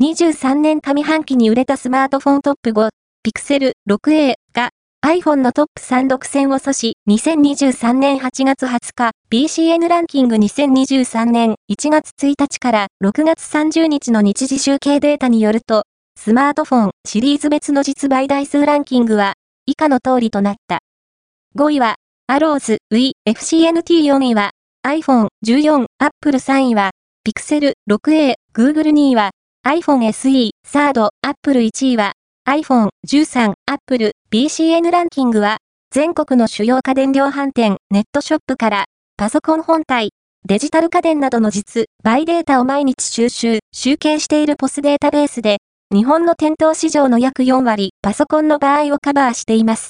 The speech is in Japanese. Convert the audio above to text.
23年上半期に売れたスマートフォントップ5、ピクセル 6A が iPhone のトップ3独占を阻止、2023年8月20日、BCN ランキング。2023年1月1日から6月30日の日時集計データによると、スマートフォンシリーズ別の実売台数ランキングは、以下の通りとなった。5位は、アローズ V、FCNT4 位は、iPhone 14 Apple 3位は、Pixel 6a Google 2位は、iPhone SE サード Apple 1位は、iPhone 13 Apple BCN ランキングは、全国の主要家電量販店ネットショップから、パソコン本体、デジタル家電などの実、売データを毎日収集、集計しているポスデータベースで、日本の店頭市場の約4割、パソコンの場合をカバーしています。